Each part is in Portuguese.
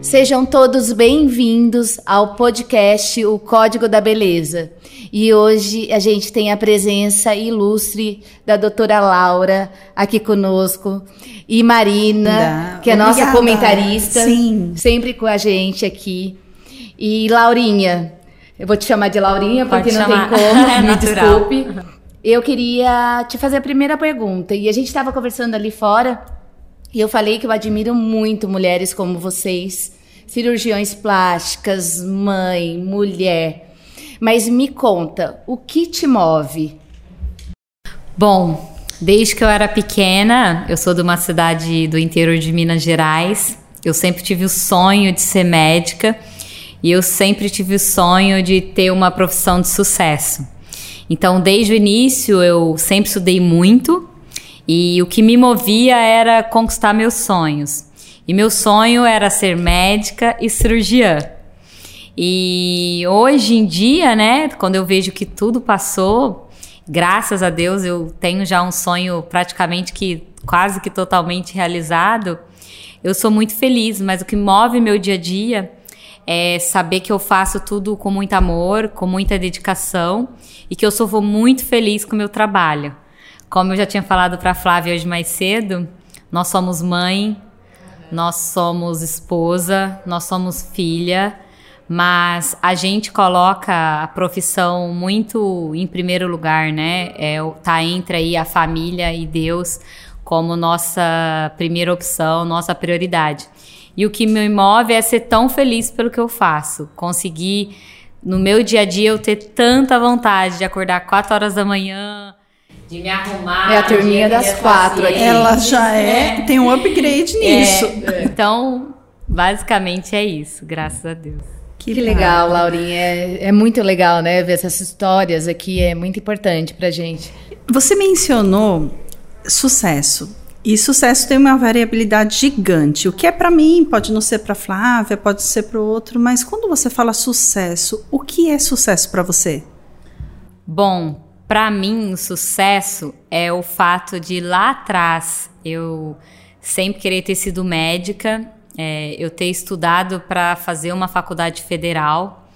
Sejam todos bem-vindos ao podcast O Código da Beleza. E hoje a gente tem a presença ilustre da doutora Laura aqui conosco e Marina, que é nossa Obrigada. comentarista, Sim. sempre com a gente aqui. E Laurinha, eu vou te chamar de Laurinha porque não chamar. tem como, É me natural. desculpe. Eu queria te fazer a primeira pergunta. E a gente estava conversando ali fora e eu falei que eu admiro muito mulheres como vocês, cirurgiões plásticas, mãe, mulher. Mas me conta, o que te move? Bom, desde que eu era pequena, eu sou de uma cidade do interior de Minas Gerais. Eu sempre tive o sonho de ser médica e eu sempre tive o sonho de ter uma profissão de sucesso. Então, desde o início, eu sempre estudei muito e o que me movia era conquistar meus sonhos. E meu sonho era ser médica e cirurgiã. E hoje em dia, né, quando eu vejo que tudo passou, graças a Deus eu tenho já um sonho praticamente que quase que totalmente realizado. Eu sou muito feliz, mas o que move meu dia a dia é saber que eu faço tudo com muito amor, com muita dedicação e que eu sou muito feliz com o meu trabalho. Como eu já tinha falado para Flávia hoje mais cedo, nós somos mãe, nós somos esposa, nós somos filha, mas a gente coloca a profissão muito em primeiro lugar, né? É, tá entre aí a família e Deus como nossa primeira opção, nossa prioridade. E o que me move é ser tão feliz pelo que eu faço, conseguir no meu dia a dia eu ter tanta vontade de acordar 4 horas da manhã, de me arrumar. É a turminha das quatro aqui. Ela já é, tem um upgrade nisso. É, então, basicamente é isso, graças a Deus. Que, legal, Laurinha. É, é muito legal, né? Ver essas histórias aqui é muito importante pra gente. Você mencionou sucesso. E sucesso tem uma variabilidade gigante. O que é para mim pode não ser para Flávia, pode ser para o outro, mas quando você fala sucesso, o que é sucesso para você? Bom, pra mim, o sucesso é o fato de lá atrás eu sempre querer ter sido médica, é, eu ter estudado para fazer uma faculdade federal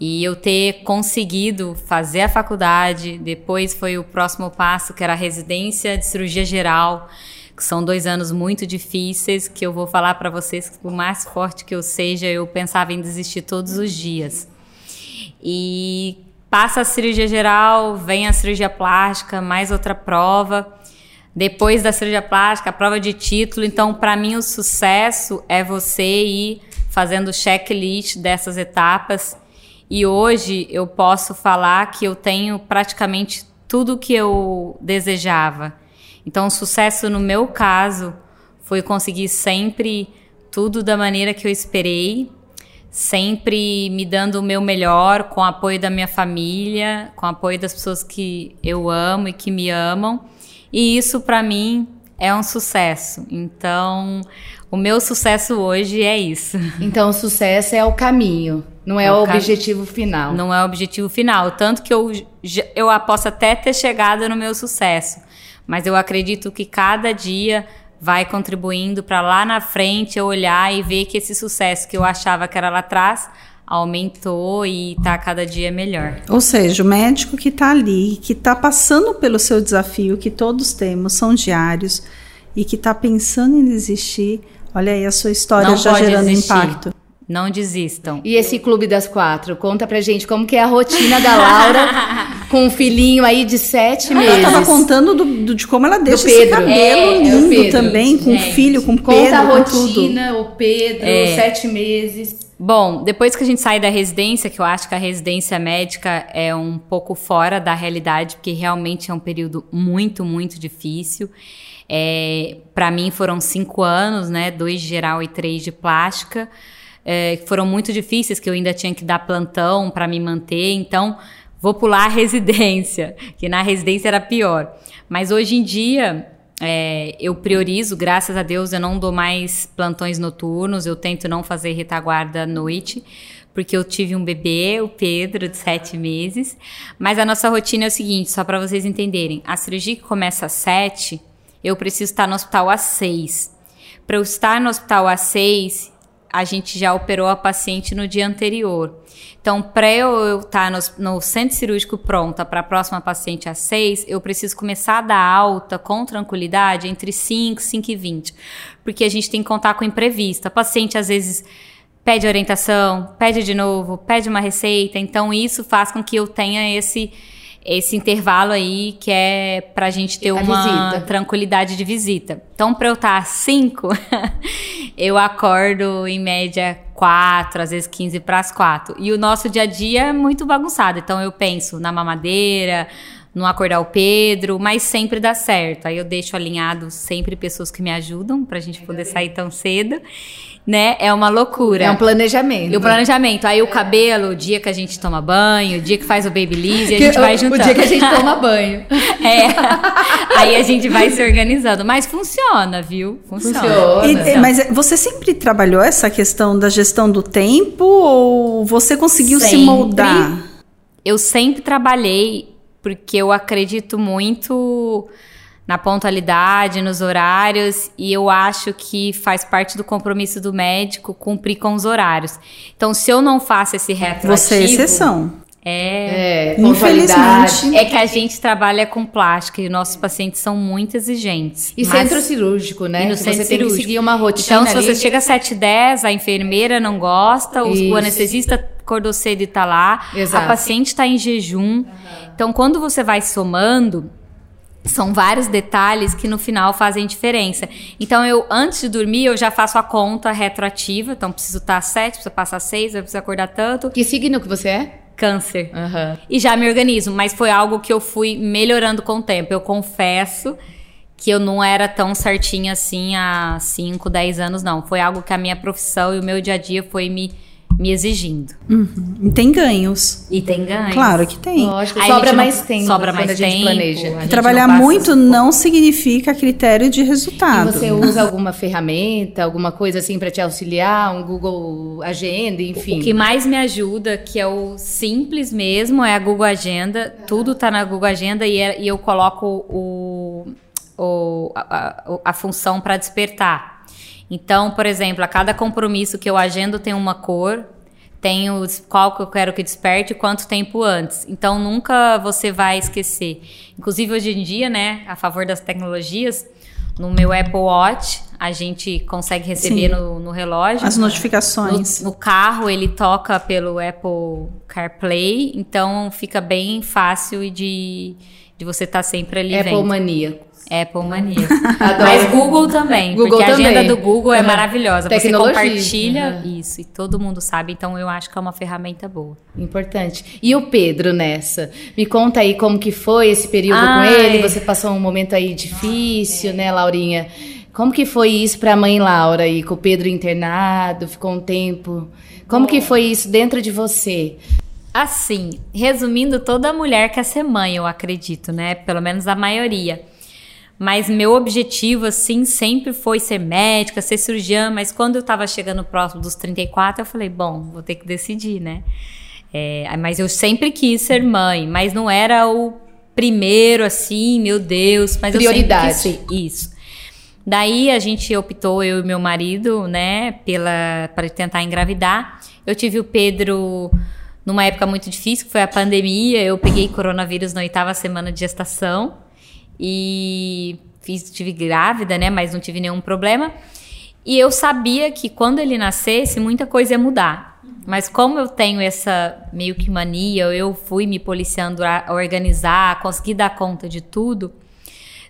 e eu ter conseguido fazer a faculdade. Depois foi o próximo passo, que era a residência de cirurgia geral, que são dois anos muito difíceis, que eu vou falar para vocês que por mais forte que eu seja, eu pensava em desistir todos os dias. E passa a cirurgia geral, vem a cirurgia plástica, mais outra prova. Depois da cirurgia plástica, a prova de título. Então, para mim, o sucesso é você ir fazendo checklist dessas etapas. E hoje eu posso falar que eu tenho praticamente tudo o que eu desejava. Então, o sucesso no meu caso foi conseguir sempre tudo da maneira que eu esperei, sempre me dando o meu melhor, com o apoio da minha família, com o apoio das pessoas que eu amo e que me amam. E isso para mim é um sucesso. Então, o meu sucesso hoje é isso. Então, o sucesso é o caminho, não é, É o o cam- objetivo final. Não é o objetivo final, tanto que eu eu posso até ter chegado no meu sucesso, mas eu acredito que cada dia vai contribuindo para lá na frente eu olhar e ver que esse sucesso que eu achava que era lá atrás aumentou e tá cada dia melhor. Ou seja, o médico que está ali, que está passando pelo seu desafio, que todos temos, são diários, e que está pensando em desistir, olha aí a sua história Não já gerando desistir. impacto. Não desistam. E esse Clube das Quatro? Conta pra gente como que é a rotina da Laura com um filhinho aí de sete Ela meses. estava contando do, do- de como ela deixa Pedro. esse cabelo É, é o lindo Pedro. também, com Gente, filho, com Conta Pedro, a com tudo. rotina, o Pedro, É. sete meses. Bom, depois que a gente sai da residência, que eu acho que a residência médica é um pouco fora da realidade, porque realmente é um período muito, muito difícil. É, para mim foram cinco anos, né? Dois de geral e três de plástica. É, que foram muito difíceis, que eu ainda tinha que dar plantão para me manter. Então, vou pular a residência, que na residência era pior. Mas hoje em dia, é, eu priorizo, graças a Deus, eu não dou mais plantões noturnos, eu tento não fazer retaguarda à noite, porque eu tive um bebê, o Pedro, de sete meses. Mas a nossa rotina é o seguinte, só para vocês entenderem: a cirurgia que começa às sete, eu preciso estar no hospital às seis. Para eu estar no hospital às seis, a gente já operou a paciente no dia anterior. Então, para eu estar tá no, no, centro cirúrgico pronta para a próxima paciente às 6, eu preciso começar a dar alta com tranquilidade entre 5, 5 e 20. Porque a gente tem que contar com imprevisto. A paciente, às vezes, pede orientação, pede de novo, pede uma receita. Então, isso faz com que eu tenha esse esse intervalo aí que é pra gente ter a uma visita. tranquilidade de visita. Então, pra eu estar às 5, eu acordo em média 4, às vezes 15 para as 4. E o nosso dia a dia é muito bagunçado. Então, eu penso na mamadeira, no acordar o Pedro, mas sempre dá certo. Aí eu deixo alinhado sempre pessoas que me ajudam pra gente poder sair tão cedo né? É uma loucura. É um planejamento. E o planejamento. Aí o cabelo, o dia que a gente toma banho, o dia que faz o babyliss, a gente vai juntando. O dia que a gente toma banho. é. Aí a gente vai se organizando. Mas funciona, viu? Funciona. funciona. E, mas você sempre trabalhou essa questão da gestão do tempo ou você conseguiu sempre, se moldar? Eu sempre trabalhei porque eu acredito muito na pontualidade, nos horários, e eu acho que faz parte do compromisso do médico cumprir com os horários. Então, se eu não faço esse retroativo... Você é exceção. É, é infelizmente. É que a gente trabalha com plástica e nossos pacientes são muito exigentes. E mas, centro cirúrgico, né? E no centro você cirúrgico. tem que seguir uma rotina. Então, se ali... você chega às 7 10 a enfermeira não gosta, o anestesista acordou cedo e tá lá, Exato. a paciente está em jejum. Uhum. Então, quando você vai somando, são vários detalhes que no final fazem diferença. Então, eu, antes de dormir, eu já faço a conta retroativa. Então, preciso estar às 7, preciso passar às 6, eu preciso acordar tanto. Que signo que você é? Câncer. Uhum. E já me organizo, mas foi algo que eu fui melhorando com o tempo. Eu confesso que eu não era tão certinha assim há 5, 10 anos, não. Foi algo que a minha profissão e o meu dia a dia foi me me exigindo. Uhum. E tem ganhos. E tem ganhos. Claro que tem. Lógico, sobra mais tempo. Sobra mais tempo. A planeja. A Trabalhar não muito não significa critério de resultado. E você usa alguma ferramenta, alguma coisa assim para te auxiliar, um Google Agenda, enfim. O que mais me ajuda, que é o simples mesmo, é a Google Agenda. Tudo tá na Google Agenda e, é, e eu coloco o, o a, a, a função para despertar. Então, por exemplo, a cada compromisso que eu agendo tem uma cor, tem os, qual que eu quero que desperte e quanto tempo antes. Então, nunca você vai esquecer. Inclusive, hoje em dia, né, a favor das tecnologias, no meu Apple Watch, a gente consegue receber no, no, relógio. As notificações. No, no, carro, ele toca pelo Apple CarPlay, então fica bem fácil de, de você estar tá sempre ali Apple vendo. Mania. Apple Mania. Mas Google também, Google porque também. a agenda do Google é uhum. maravilhosa. Tecnologia. Você compartilha uhum. isso e todo mundo sabe, então eu acho que é uma ferramenta boa. Importante. E o Pedro nessa? Me conta aí como que foi esse período Ai. com ele. Você passou um momento aí difícil, né, Laurinha? Como que foi isso para a mãe Laura aí, com o Pedro internado, ficou um tempo? Como Bom. que foi isso dentro de você? Assim, resumindo, toda mulher quer ser mãe, eu acredito, né? Pelo menos a maioria. Mas meu objetivo, assim, sempre foi ser médica, ser cirurgiã. Mas quando eu tava chegando próximo dos 34, eu falei, bom, vou ter que decidir, né? É, mas eu sempre quis ser mãe, mas não era o primeiro, assim, meu Deus. Mas Prioridade. eu quis. Isso. Daí a gente optou, eu e meu marido, né, pela para tentar engravidar. Eu tive o Pedro numa época muito difícil, que foi a pandemia. Eu peguei coronavírus na oitava semana de gestação. E fiz, tive grávida, né? Mas não tive nenhum problema. E eu sabia que quando ele nascesse, muita coisa ia mudar. Mas como eu tenho essa meio que mania, eu fui me policiando a organizar, a conseguir dar conta de tudo.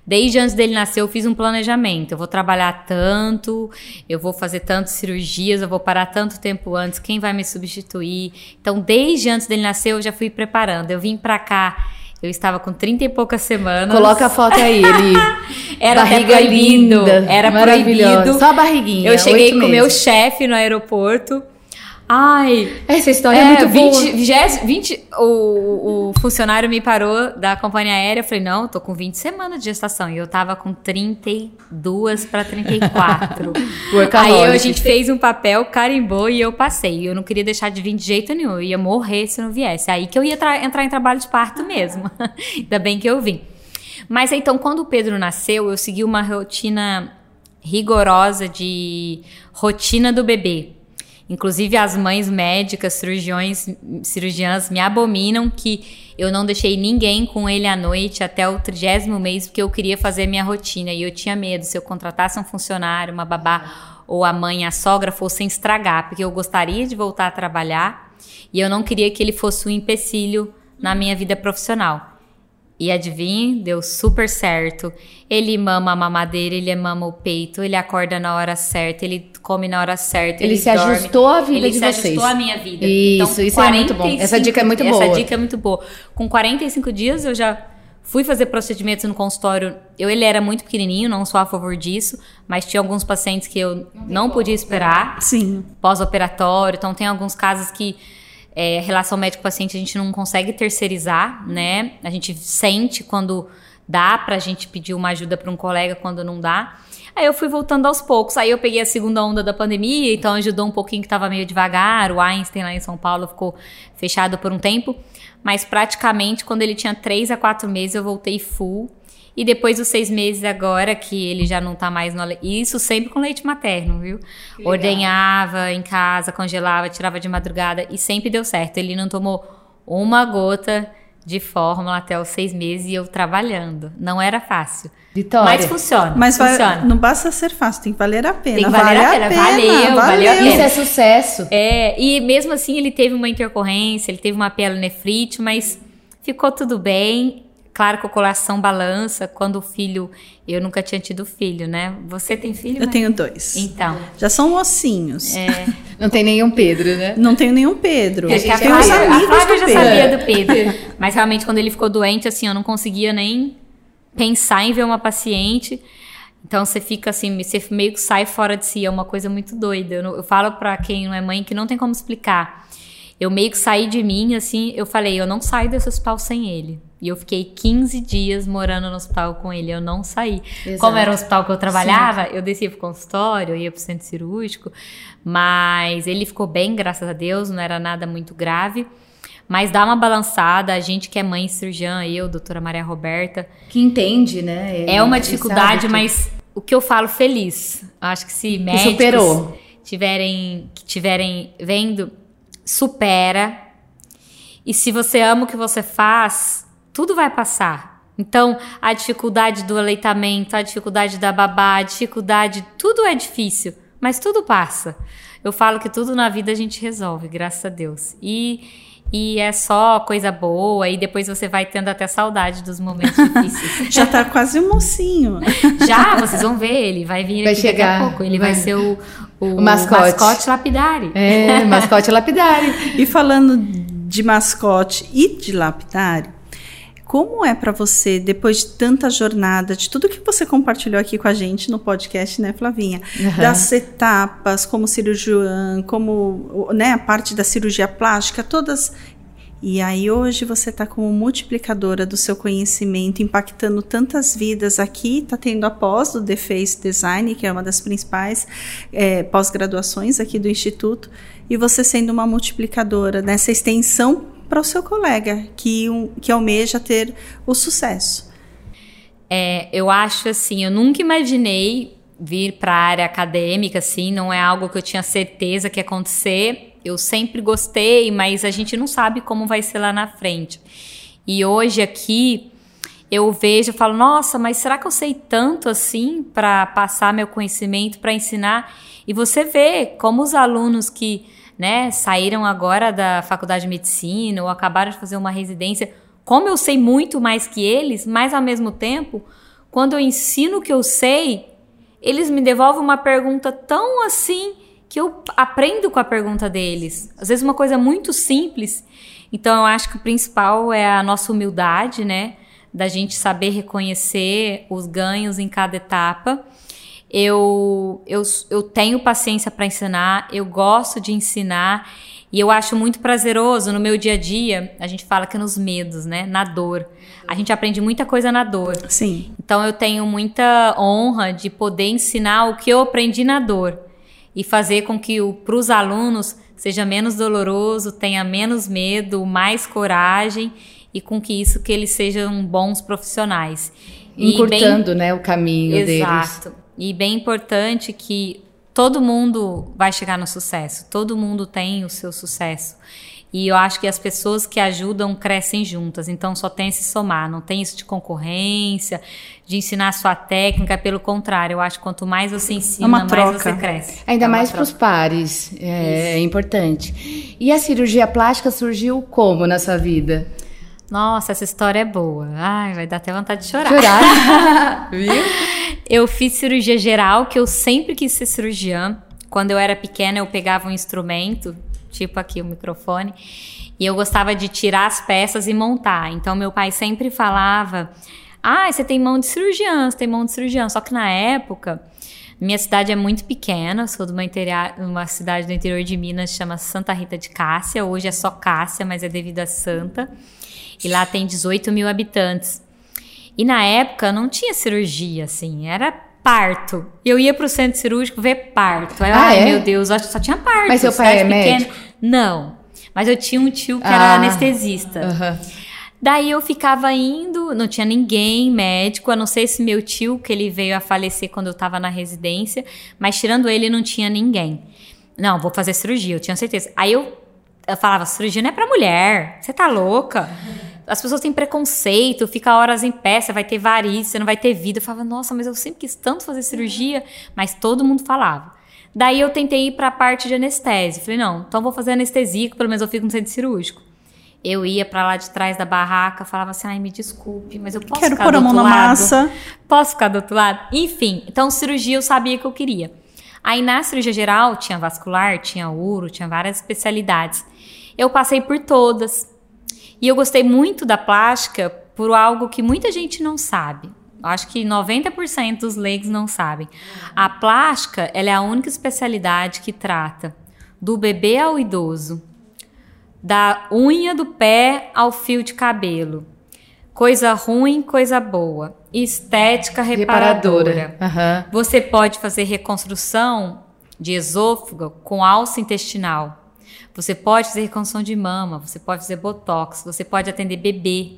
Desde antes dele nascer, eu fiz um planejamento. Eu vou trabalhar tanto, eu vou fazer tantas cirurgias, eu vou parar tanto tempo antes, quem vai me substituir? Então, desde antes dele nascer, eu já fui preparando. Eu vim para cá eu estava com 30 e poucas semanas. Coloca a foto aí, ele. era barriga linda, era proibido. Só a barriguinha. Eu cheguei com o meu chefe no aeroporto. Ai, essa história é, é muito 20, boa. 20, 20, o, o funcionário me parou da companhia aérea. Eu falei, não, eu tô com 20 semanas de gestação. E eu tava com 32 para 34. Aí a gente fez um papel, carimbou e eu passei. Eu não queria deixar de vir de jeito nenhum. Eu ia morrer se não viesse. Aí que eu ia entrar em trabalho de parto mesmo. Ainda bem que eu vim. Mas então, quando o Pedro nasceu, eu segui uma rotina rigorosa de rotina do bebê. Inclusive as mães médicas, cirurgiões, cirurgiãs me abominam que eu não deixei ninguém com ele à noite até o trigésimo mês porque eu queria fazer minha rotina e eu tinha medo se eu contratasse um funcionário, uma babá ou a mãe, a sogra fossem estragar, porque eu gostaria de voltar a trabalhar e eu não queria que ele fosse um empecilho na minha vida profissional. E adivinhe, deu super certo. Ele mama a mamadeira, ele mama o peito, ele acorda na hora certa, ele come na hora certa. Ele, ele se dorme, ajustou à vida ele de vocês. Ele se ajustou à minha vida. Isso, então, isso 45, é muito bom. Essa dica é muito boa. Essa dica é muito boa. Com 45 dias eu já fui fazer procedimentos no consultório. Eu, ele era muito pequenininho, não sou a favor disso, mas tinha alguns pacientes que eu não, não podia esperar. Sim. Pós-operatório. Então tem alguns casos que é, relação médico-paciente a gente não consegue terceirizar, né? A gente sente quando dá pra gente pedir uma ajuda para um colega quando não dá. Aí eu fui voltando aos poucos. Aí eu peguei a segunda onda da pandemia, então ajudou um pouquinho que tava meio devagar. O Einstein lá em São Paulo ficou fechado por um tempo. Mas praticamente quando ele tinha três a quatro meses eu voltei full. E depois dos seis meses agora, que ele já não tá mais no leite. Isso sempre com leite materno, viu? Ordenhava em casa, congelava, tirava de madrugada e sempre deu certo. Ele não tomou uma gota de fórmula até os seis meses e eu trabalhando. Não era fácil. Vitória. Mas funciona. Mas funciona. Vai, não basta ser fácil, tem que valer a pena. Tem que valer vale a, pena. a pena. Valeu, valeu, valeu a pena. Isso é sucesso. É, e mesmo assim ele teve uma intercorrência, ele teve uma pielonefrite, mas ficou tudo bem. Claro que o coração balança quando o filho. Eu nunca tinha tido filho, né? Você tem filho? Eu mas... tenho dois. Então. Já são mocinhos. É. Não tem nenhum Pedro, né? Não tenho nenhum Pedro. Uns amigos a Flávia já Pedro. sabia do Pedro. mas realmente, quando ele ficou doente, assim, eu não conseguia nem pensar em ver uma paciente. Então você fica assim, você meio que sai fora de si, é uma coisa muito doida. Eu, eu falo para quem não é mãe que não tem como explicar. Eu meio que saí de mim, assim, eu falei, eu não saio desse hospital sem ele. E eu fiquei 15 dias morando no hospital com ele, eu não saí. Exato. Como era o hospital que eu trabalhava, Sim. eu descia pro consultório, eu ia pro centro cirúrgico, mas ele ficou bem, graças a Deus, não era nada muito grave. Mas dá uma balançada, a gente que é mãe cirurgiã, eu, doutora Maria Roberta. Que entende, né? Ele, é uma dificuldade, mas o que eu falo feliz. Acho que se médicos superou. tiverem que tiverem vendo, supera. E se você ama o que você faz, tudo vai passar. Então, a dificuldade do aleitamento, a dificuldade da babá, a dificuldade, tudo é difícil, mas tudo passa. Eu falo que tudo na vida a gente resolve, graças a Deus. E, e é só coisa boa, e depois você vai tendo até saudade dos momentos difíceis. Já tá quase um mocinho. Já, vocês vão ver, ele vai vir vai aqui chegar, daqui a pouco. Ele vai, vai ser o, o, o mascote. mascote lapidari. É, mascote lapidari. e falando de mascote e de lapidari, como é para você, depois de tanta jornada, de tudo que você compartilhou aqui com a gente no podcast, né, Flavinha? Uhum. Das etapas, como cirurgiã, como né, a parte da cirurgia plástica, todas. E aí hoje você está como multiplicadora do seu conhecimento, impactando tantas vidas aqui, está tendo a pós do The Face Design, que é uma das principais é, pós-graduações aqui do Instituto, e você sendo uma multiplicadora nessa extensão para o seu colega que, um, que almeja ter o sucesso. É, eu acho assim, eu nunca imaginei vir para a área acadêmica, assim, não é algo que eu tinha certeza que ia acontecer. Eu sempre gostei, mas a gente não sabe como vai ser lá na frente. E hoje aqui eu vejo, eu falo, nossa, mas será que eu sei tanto assim para passar meu conhecimento, para ensinar? E você vê como os alunos que né, saíram agora da faculdade de medicina ou acabaram de fazer uma residência, como eu sei muito mais que eles, mas ao mesmo tempo, quando eu ensino o que eu sei, eles me devolvem uma pergunta tão assim que eu aprendo com a pergunta deles. Às vezes uma coisa muito simples. Então eu acho que o principal é a nossa humildade, né? Da gente saber reconhecer os ganhos em cada etapa eu, eu, eu tenho paciência para ensinar, eu gosto de ensinar e eu acho muito prazeroso no meu dia a dia. A gente fala que é nos medos, né? Na dor. A gente aprende muita coisa na dor. Sim. Então eu tenho muita honra de poder ensinar o que eu aprendi na dor e fazer com que para os alunos seja menos doloroso, tenha menos medo, mais coragem e com que isso que eles sejam bons profissionais. Encurtando, bem... né, o caminho Exato. deles. Exato. E bem importante que todo mundo vai chegar no sucesso, todo mundo tem o seu sucesso. E eu acho que as pessoas que ajudam crescem juntas, então só tem se somar, não tem isso de concorrência, de ensinar a sua técnica, pelo contrário, eu acho que quanto mais você ensina, É uma mais você cresce. Ainda É mais para os pares, é, é importante. E a cirurgia plástica surgiu como na sua vida? Nossa, essa história é boa. Ai, vai dar até vontade de chorar. Chorar? Viu? Eu fiz cirurgia geral, que eu sempre quis ser cirurgiã. Quando eu era pequena, eu pegava um instrumento, tipo aqui o microfone, e eu gostava de tirar as peças e montar. Então, meu pai sempre falava: Ah, você tem mão de cirurgiã, você tem mão de cirurgiã. Só que na época, minha cidade é muito pequena, sou de uma, uma cidade do interior de Minas, chama Santa Rita de Cássia. Hoje é só Cássia, mas é devido a Santa. E lá tem 18 mil habitantes. E na época não tinha cirurgia, assim, era parto. Eu ia pro centro cirúrgico ver parto. Aí, Ah, Ai, é? meu Deus, acho que só tinha parto. Mas seu pai é pequena. médico? Não. Mas eu tinha um tio que Ah. era anestesista. Aham. Daí eu ficava indo, não tinha ninguém médico, a não ser esse meu tio, que ele veio a falecer quando eu tava na residência, mas tirando ele, não tinha ninguém. Não, vou fazer cirurgia, eu tinha certeza. Aí eu, eu falava, cirurgia não é pra mulher, você tá louca? As pessoas têm preconceito, fica horas em pé, você vai ter varize, você não vai ter vida. Eu falava, nossa, mas eu sempre quis tanto fazer cirurgia, mas todo mundo falava. Daí eu tentei ir pra parte de anestesia. Falei, não, então vou fazer anestesia, que pelo menos eu fico no centro cirúrgico. Eu ia pra lá de trás da barraca, falava assim: ai, me desculpe, mas eu posso Quero ficar pôr do a mão outro na lado? massa. Posso ficar do outro lado? Enfim, então cirurgia eu sabia que eu queria. Aí na cirurgia geral tinha vascular, tinha uro, tinha várias especialidades. Eu passei por todas. E eu gostei muito da plástica por algo que muita gente não sabe. Acho que 90% dos leigos não sabem. A plástica, ela é a única especialidade que trata do bebê ao idoso, da unha do pé ao fio de cabelo. Coisa ruim, coisa boa. Estética reparadora. Aham. Você pode fazer reconstrução de esôfago com alça intestinal. Você pode fazer reconstrução de mama, você pode fazer botox, você pode atender bebê,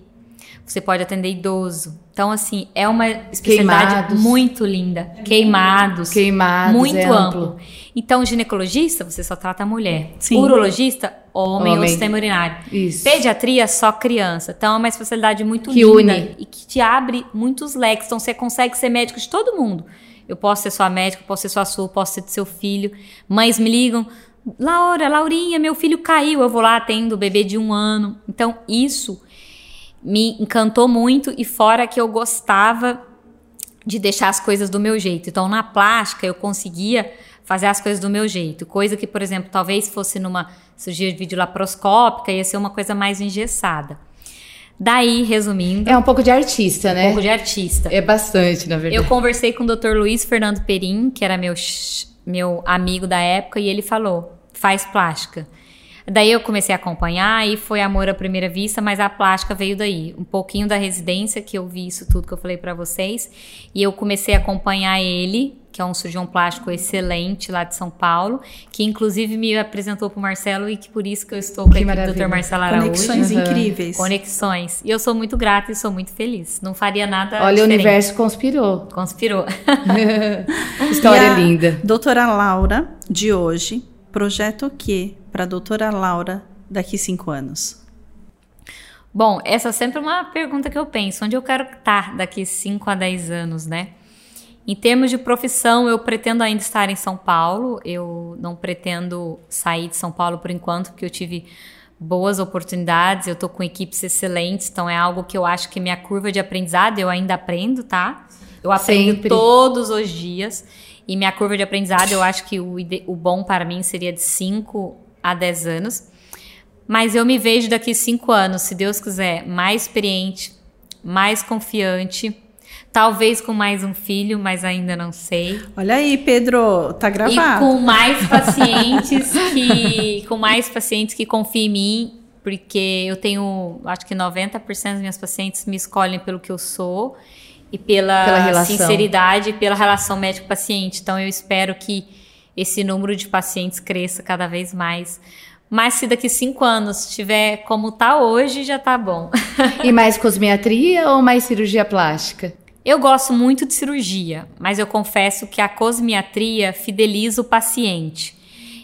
você pode atender idoso. Então, assim, é uma especialidade Queimados. muito linda. Queimados. Queimados, Muito é amplo. amplo. Então, ginecologista, você só trata a mulher. Sim. Urologista, homem, ou Homem. sistema urinário. Isso. Pediatria, só criança. Então, é uma especialidade muito Que linda une. e que te abre muitos leques. Então, você consegue ser médico de todo mundo. Eu posso ser sua médica, posso ser sua sua, posso ser do seu filho. Mães me ligam, Laura, Laurinha, meu filho caiu. Eu vou lá, atendo o bebê de um ano. Então, isso me encantou muito e fora que eu gostava de deixar as coisas do meu jeito. Então, na plástica, eu conseguia fazer as coisas do meu jeito. Coisa que, por exemplo, talvez fosse numa cirurgia de vídeo laparoscópica, ia ser uma coisa mais engessada. Daí, resumindo, É um pouco de artista, um né? pouco de artista. É bastante, na verdade. Eu conversei com o Dr. Luiz Fernando Perim, que era meu, meu amigo da época, e ele falou: faz plástica. Daí eu comecei a acompanhar e foi amor à primeira vista, mas a plástica veio daí. Um pouquinho da residência, que eu vi isso tudo que eu falei pra vocês. E eu comecei a acompanhar ele, que é um cirurgião plástico excelente lá de São Paulo, que inclusive me apresentou pro Marcelo e que por isso que eu estou com a equipe do. Dr. Marcelo Araújo. Conexões Aham. incríveis. Conexões. E eu sou muito grata e sou muito feliz. Não faria nada Olha, o diferente. universo conspirou. Conspirou. História E a linda. Doutora Laura, de hoje, projeta o que para a doutora Laura daqui cinco anos? Bom, essa é sempre uma pergunta que eu penso. Onde eu quero estar daqui 5 a 10 anos, né? Em termos de profissão, eu pretendo ainda estar em São Paulo. Eu não pretendo sair de São Paulo por enquanto, porque eu tive boas oportunidades. Eu tô com equipes excelentes, então é algo que eu acho que minha curva de aprendizado, eu ainda aprendo, tá? Eu aprendo Sempre. todos os dias. E minha curva de aprendizado, eu acho que o, o bom para mim seria de 5 a 10 anos. Mas eu me vejo daqui cinco anos, se Deus quiser, mais experiente, mais confiante, talvez com mais um filho, mas ainda não sei. Olha aí, Pedro, tá E gravado. com mais pacientes que com mais pacientes que confiam em mim, porque eu tenho, acho que 90% das minhas pacientes me escolhem pelo que eu sou e pela, Pela sinceridade e pela relação médico-paciente. Então eu espero que esse número de pacientes cresça cada vez mais. Mas se daqui cinco anos estiver como tá hoje, já tá bom. E mais cosmetria ou mais cirurgia plástica? Eu gosto muito de cirurgia, mas eu confesso que a cosmiatria fideliza o paciente.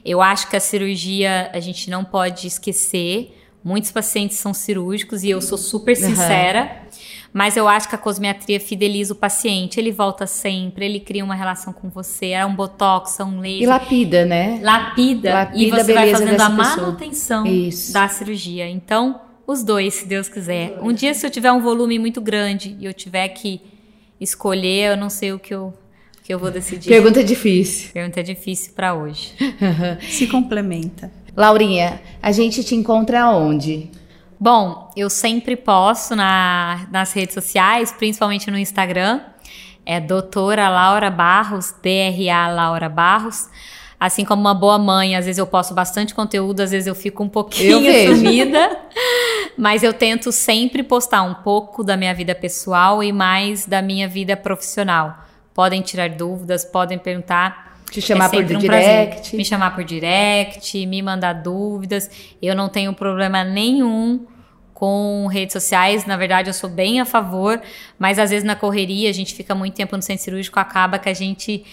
Eu acho que a cirurgia a gente não pode esquecer. Muitos pacientes são cirúrgicos e eu sou super sincera. Uhum. Mas eu acho que a cosmiatria fideliza o paciente. Ele volta sempre, ele cria uma relação com você. É um botox, é um laser. E lapida, né? Lapida. lapida e você vai fazendo a manutenção Isso. da cirurgia. Então, os dois, se Deus quiser. Um dia, se eu tiver um volume muito grande e eu tiver que escolher, eu não sei o que eu, que eu vou decidir. Pergunta difícil. Pergunta difícil para hoje. se complementa. Laurinha, a gente te encontra onde? Bom, eu sempre posto na, nas redes sociais, principalmente no Instagram. É doutora Laura Barros, DRA Laura Barros. Assim como uma boa mãe, às vezes eu posto bastante conteúdo, às vezes eu fico um pouquinho sumida. mas eu tento sempre postar um pouco da minha vida pessoal e mais da minha vida profissional. Podem tirar dúvidas, podem perguntar. Te chamar é por um direct. Me chamar por direct, me mandar dúvidas. Eu não tenho problema nenhum com redes sociais. Na verdade, eu sou bem a favor, mas às vezes na correria, a gente fica muito tempo no centro cirúrgico, acaba que a gente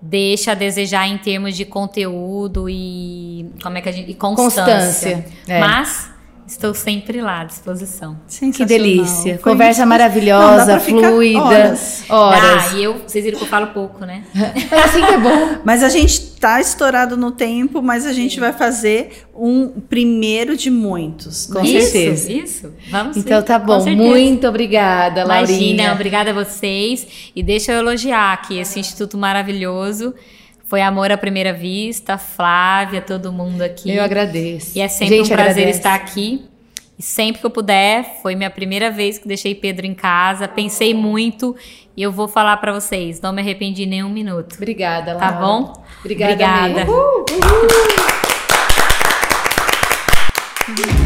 deixa a desejar em termos de conteúdo e como é que a gente e constância. constância é. Mas estou sempre lá à disposição. Que delícia. Foi Conversa maravilhosa, fluida. Horas. horas. Ah, e eu, vocês viram que eu falo pouco, né? É assim que é bom. Mas a gente tá estourado no tempo, mas a gente Sim. vai fazer um primeiro de muitos. Com isso, certeza. Isso, vamos Então ver. tá bom. Muito obrigada, Laurinha. Imagina, obrigada a vocês. E deixa eu elogiar aqui esse instituto maravilhoso. Foi amor à primeira vista, Flávia, todo mundo aqui. Eu agradeço. E é sempre Gente, um prazer agradece. estar aqui. E sempre que eu puder, foi minha primeira vez que deixei Pedro em casa. Pensei muito e eu vou falar para vocês, não me arrependi nem um minuto. Obrigada, Laura. Tá bom? Obrigada. Obrigada. Uhul, uhul.